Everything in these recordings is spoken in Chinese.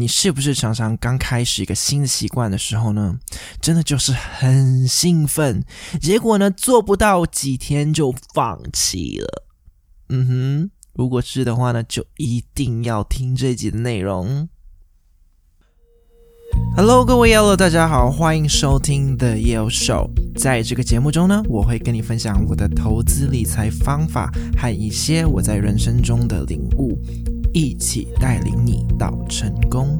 你是不是常常刚开始一个新的习惯的时候呢，真的就是很兴奋，结果呢，做不到几天就放弃了？嗯哼，如果是的话呢，就一定要听这集的内容。Hello，各位 Yellow，大家好，欢迎收听 The Yell Show。在这个节目中呢，我会跟你分享我的投资理财方法和一些我在人生中的领悟，一起带领你到成功。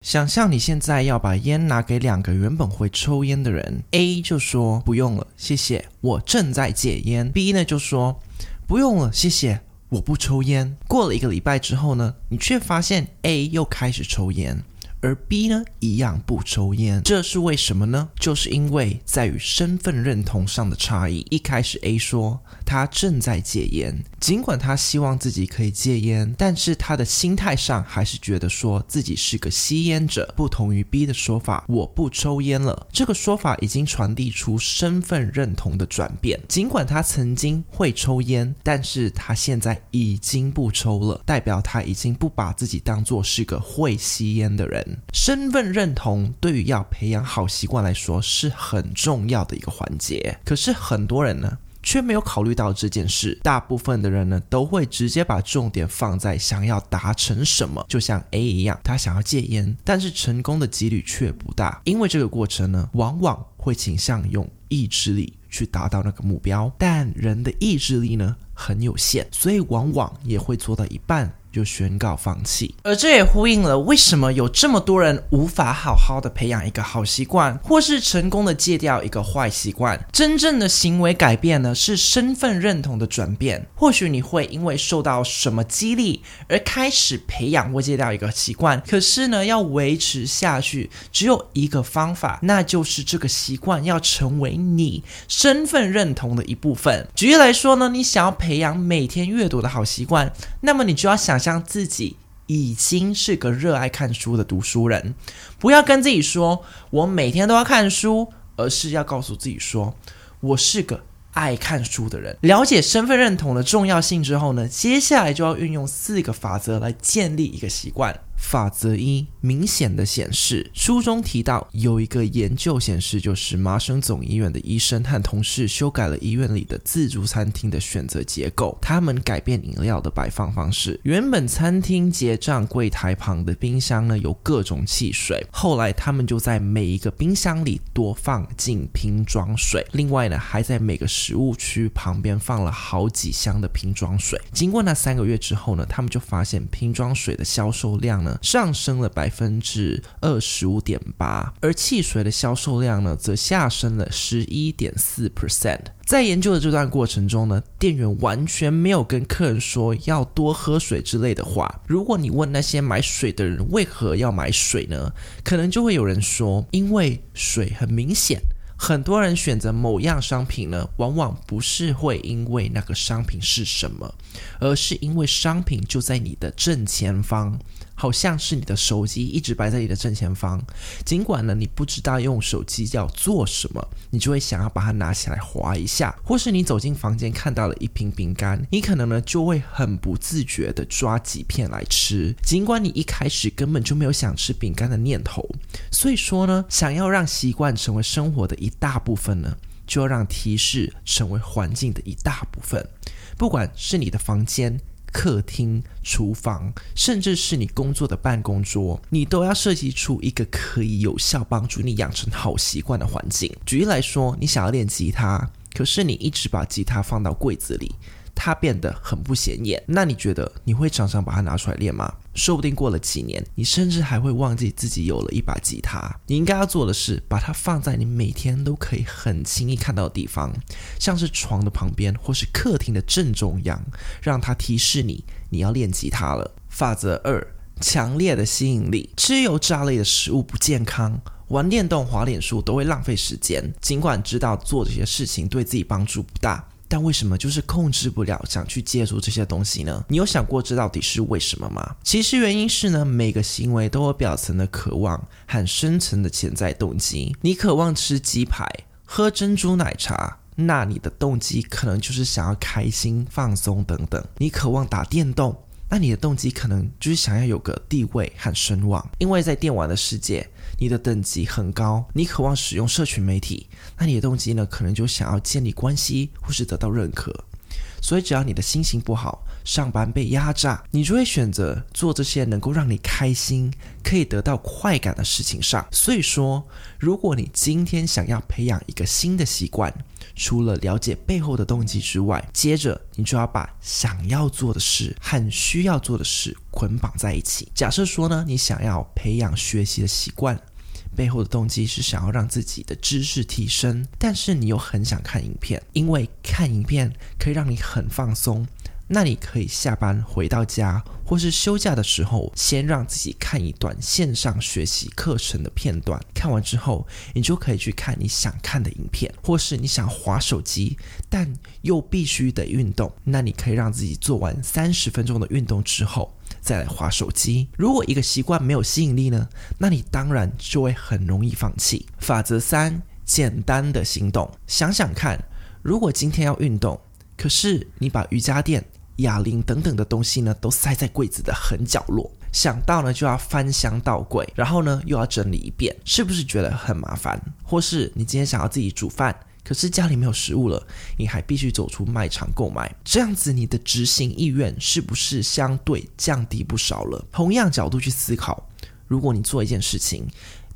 想象你现在要把烟拿给两个原本会抽烟的人，A 就说不用了，谢谢，我正在戒烟。B 呢就说。不用了，谢谢。我不抽烟。过了一个礼拜之后呢，你却发现 A 又开始抽烟。而 B 呢，一样不抽烟，这是为什么呢？就是因为在于身份认同上的差异。一开始 A 说他正在戒烟，尽管他希望自己可以戒烟，但是他的心态上还是觉得说自己是个吸烟者。不同于 B 的说法，我不抽烟了。这个说法已经传递出身份认同的转变。尽管他曾经会抽烟，但是他现在已经不抽了，代表他已经不把自己当作是个会吸烟的人。身份认同对于要培养好习惯来说是很重要的一个环节，可是很多人呢却没有考虑到这件事。大部分的人呢都会直接把重点放在想要达成什么，就像 A 一样，他想要戒烟，但是成功的几率却不大，因为这个过程呢往往会倾向用意志力去达到那个目标，但人的意志力呢很有限，所以往往也会做到一半。就宣告放弃，而这也呼应了为什么有这么多人无法好好的培养一个好习惯，或是成功的戒掉一个坏习惯。真正的行为改变呢，是身份认同的转变。或许你会因为受到什么激励而开始培养或戒掉一个习惯，可是呢，要维持下去只有一个方法，那就是这个习惯要成为你身份认同的一部分。举例来说呢，你想要培养每天阅读的好习惯，那么你就要想。将自己已经是个热爱看书的读书人，不要跟自己说“我每天都要看书”，而是要告诉自己说“我是个爱看书的人”。了解身份认同的重要性之后呢，接下来就要运用四个法则来建立一个习惯。法则一：明显的显示。书中提到有一个研究显示，就是麻省总医院的医生和同事修改了医院里的自助餐厅的选择结构。他们改变饮料的摆放方式。原本餐厅结账柜台旁的冰箱呢，有各种汽水，后来他们就在每一个冰箱里多放进瓶装水。另外呢，还在每个食物区旁边放了好几箱的瓶装水。经过那三个月之后呢，他们就发现瓶装水的销售量呢，上升了百分之二十五点八，而汽水的销售量呢，则下升了十一点四 percent。在研究的这段过程中呢，店员完全没有跟客人说要多喝水之类的话。如果你问那些买水的人为何要买水呢？可能就会有人说，因为水很明显。很多人选择某样商品呢，往往不是会因为那个商品是什么，而是因为商品就在你的正前方。好像是你的手机一直摆在你的正前方，尽管呢你不知道用手机要做什么，你就会想要把它拿起来划一下，或是你走进房间看到了一瓶饼干，你可能呢就会很不自觉的抓几片来吃，尽管你一开始根本就没有想吃饼干的念头。所以说呢，想要让习惯成为生活的一大部分呢，就要让提示成为环境的一大部分，不管是你的房间。客厅、厨房，甚至是你工作的办公桌，你都要设计出一个可以有效帮助你养成好习惯的环境。举例来说，你想要练吉他，可是你一直把吉他放到柜子里。它变得很不显眼，那你觉得你会常常把它拿出来练吗？说不定过了几年，你甚至还会忘记自己有了一把吉他。你应该要做的是，把它放在你每天都可以很轻易看到的地方，像是床的旁边或是客厅的正中央，让它提示你你要练吉他了。法则二：强烈的吸引力。吃油炸类的食物不健康，玩电动、滑脸书都会浪费时间。尽管知道做这些事情对自己帮助不大。但为什么就是控制不了想去接触这些东西呢？你有想过这到底是为什么吗？其实原因是呢，每个行为都有表层的渴望和深层的潜在动机。你渴望吃鸡排、喝珍珠奶茶，那你的动机可能就是想要开心、放松等等。你渴望打电动，那你的动机可能就是想要有个地位和声望。因为在电玩的世界，你的等级很高，你渴望使用社群媒体，那你的动机呢，可能就想要建立关系或是得到认可。所以，只要你的心情不好，上班被压榨，你就会选择做这些能够让你开心、可以得到快感的事情上。所以说，如果你今天想要培养一个新的习惯，除了了解背后的动机之外，接着你就要把想要做的事和需要做的事捆绑在一起。假设说呢，你想要培养学习的习惯。背后的动机是想要让自己的知识提升，但是你又很想看影片，因为看影片可以让你很放松。那你可以下班回到家，或是休假的时候，先让自己看一段线上学习课程的片段。看完之后，你就可以去看你想看的影片，或是你想划手机，但又必须得运动。那你可以让自己做完三十分钟的运动之后，再来划手机。如果一个习惯没有吸引力呢？那你当然就会很容易放弃。法则三：简单的行动。想想看，如果今天要运动，可是你把瑜伽垫、哑铃等等的东西呢，都塞在柜子的很角落，想到呢就要翻箱倒柜，然后呢又要整理一遍，是不是觉得很麻烦？或是你今天想要自己煮饭？可是家里没有食物了，你还必须走出卖场购买，这样子你的执行意愿是不是相对降低不少了？同样角度去思考，如果你做一件事情，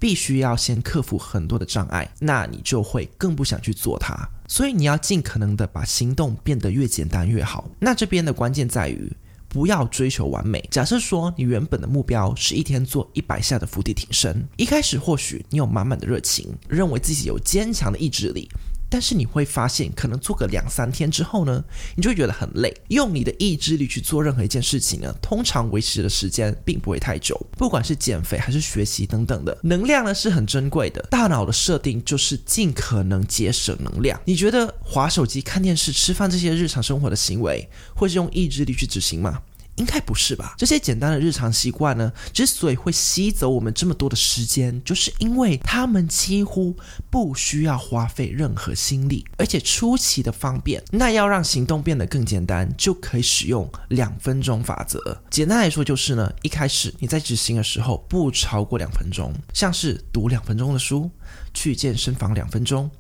必须要先克服很多的障碍，那你就会更不想去做它。所以你要尽可能的把行动变得越简单越好。那这边的关键在于，不要追求完美。假设说你原本的目标是一天做一百下的伏地挺身，一开始或许你有满满的热情，认为自己有坚强的意志力。但是你会发现，可能做个两三天之后呢，你就会觉得很累。用你的意志力去做任何一件事情呢，通常维持的时间并不会太久。不管是减肥还是学习等等的，能量呢是很珍贵的。大脑的设定就是尽可能节省能量。你觉得划手机、看电视、吃饭这些日常生活的行为，会是用意志力去执行吗？应该不是吧？这些简单的日常习惯呢，之所以会吸走我们这么多的时间，就是因为他们几乎不需要花费任何心力，而且出奇的方便。那要让行动变得更简单，就可以使用两分钟法则。简单来说就是呢，一开始你在执行的时候不超过两分钟，像是读两分钟的书，去健身房两分钟。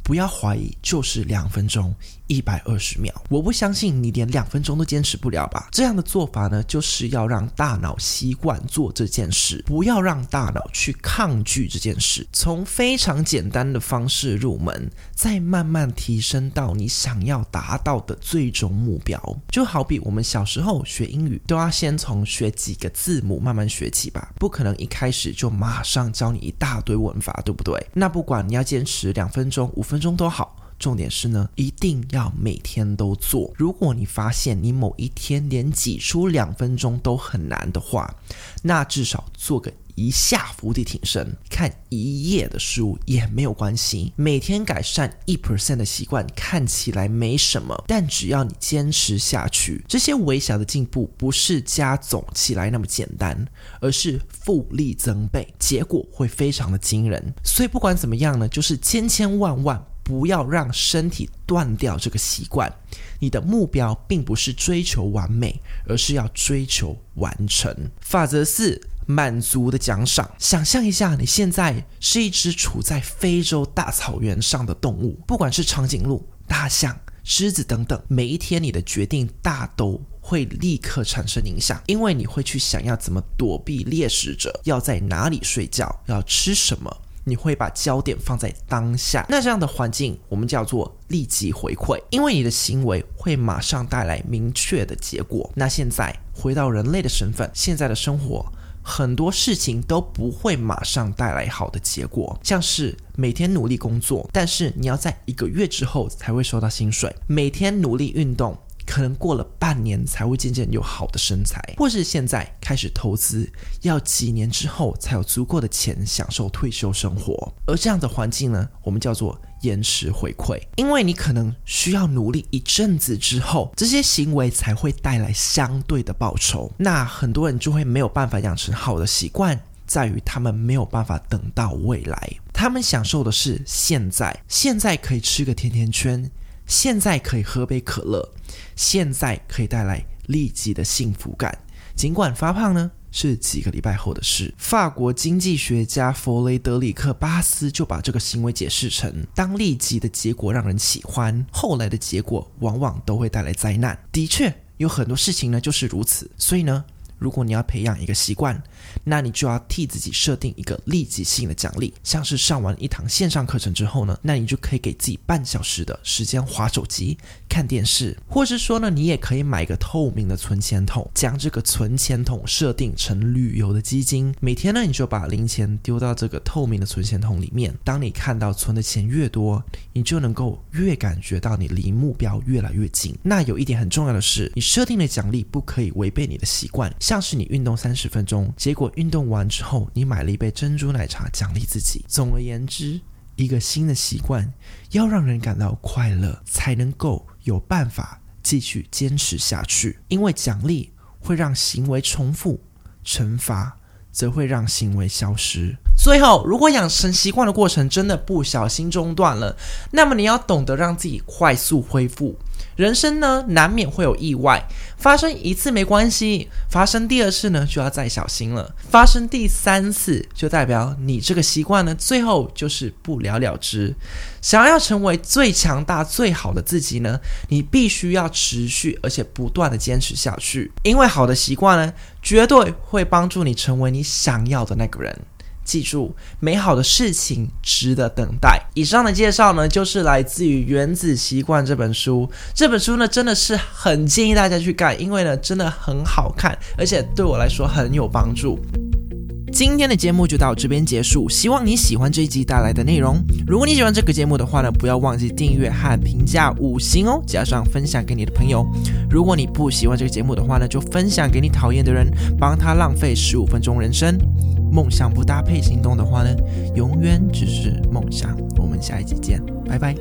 不要怀疑，就是两分钟，一百二十秒。我不相信你连两分钟都坚持不了吧？这样的做法呢，就是要让大脑习惯做这件事，不要让大脑去抗拒这件事。从非常简单的方式入门，再慢慢提升到你想要达到的最终目标。就好比我们小时候学英语，都要先从学几个字母慢慢学起吧，不可能一开始就马上教你一大堆文法，对不对？那不管你要坚持两分钟、五分钟。都好，重点是呢，一定要每天都做。如果你发现你某一天连挤出两分钟都很难的话，那至少做个一下伏地挺身，看一页的书也没有关系。每天改善一 percent 的习惯看起来没什么，但只要你坚持下去，这些微小的进步不是加总起来那么简单，而是复利增倍，结果会非常的惊人。所以不管怎么样呢，就是千千万万不要让身体断掉这个习惯。你的目标并不是追求完美，而是要追求完成。法则四。满足的奖赏。想象一下，你现在是一只处在非洲大草原上的动物，不管是长颈鹿、大象、狮子等等，每一天你的决定大都会立刻产生影响，因为你会去想要怎么躲避猎食者，要在哪里睡觉，要吃什么。你会把焦点放在当下，那这样的环境我们叫做立即回馈，因为你的行为会马上带来明确的结果。那现在回到人类的身份，现在的生活。很多事情都不会马上带来好的结果，像是每天努力工作，但是你要在一个月之后才会收到薪水；每天努力运动，可能过了半年才会渐渐有好的身材；或是现在开始投资，要几年之后才有足够的钱享受退休生活。而这样的环境呢，我们叫做。延迟回馈，因为你可能需要努力一阵子之后，这些行为才会带来相对的报酬。那很多人就会没有办法养成好的习惯，在于他们没有办法等到未来。他们享受的是现在，现在可以吃个甜甜圈，现在可以喝杯可乐，现在可以带来立即的幸福感。尽管发胖呢是几个礼拜后的事。法国经济学家弗雷德里克·巴斯就把这个行为解释成：当立即的结果让人喜欢，后来的结果往往都会带来灾难。的确，有很多事情呢就是如此。所以呢。如果你要培养一个习惯，那你就要替自己设定一个立即性的奖励，像是上完一堂线上课程之后呢，那你就可以给自己半小时的时间划手机、看电视，或是说呢，你也可以买一个透明的存钱筒，将这个存钱筒设定成旅游的基金，每天呢，你就把零钱丢到这个透明的存钱筒里面。当你看到存的钱越多，你就能够越感觉到你离目标越来越近。那有一点很重要的是，你设定的奖励不可以违背你的习惯。像是你运动三十分钟，结果运动完之后，你买了一杯珍珠奶茶奖励自己。总而言之，一个新的习惯要让人感到快乐，才能够有办法继续坚持下去。因为奖励会让行为重复，惩罚则会让行为消失。最后，如果养成习惯的过程真的不小心中断了，那么你要懂得让自己快速恢复。人生呢，难免会有意外，发生一次没关系，发生第二次呢，就要再小心了。发生第三次，就代表你这个习惯呢，最后就是不了了之。想要成为最强大、最好的自己呢，你必须要持续而且不断的坚持下去，因为好的习惯呢，绝对会帮助你成为你想要的那个人。记住，美好的事情值得等待。以上的介绍呢，就是来自于《原子习惯》这本书。这本书呢，真的是很建议大家去看，因为呢，真的很好看，而且对我来说很有帮助。今天的节目就到这边结束，希望你喜欢这一集带来的内容。如果你喜欢这个节目的话呢，不要忘记订阅和评价五星哦，加上分享给你的朋友。如果你不喜欢这个节目的话呢，就分享给你讨厌的人，帮他浪费十五分钟人生。梦想不搭配行动的话呢，永远只是梦想。我们下一集见，拜拜。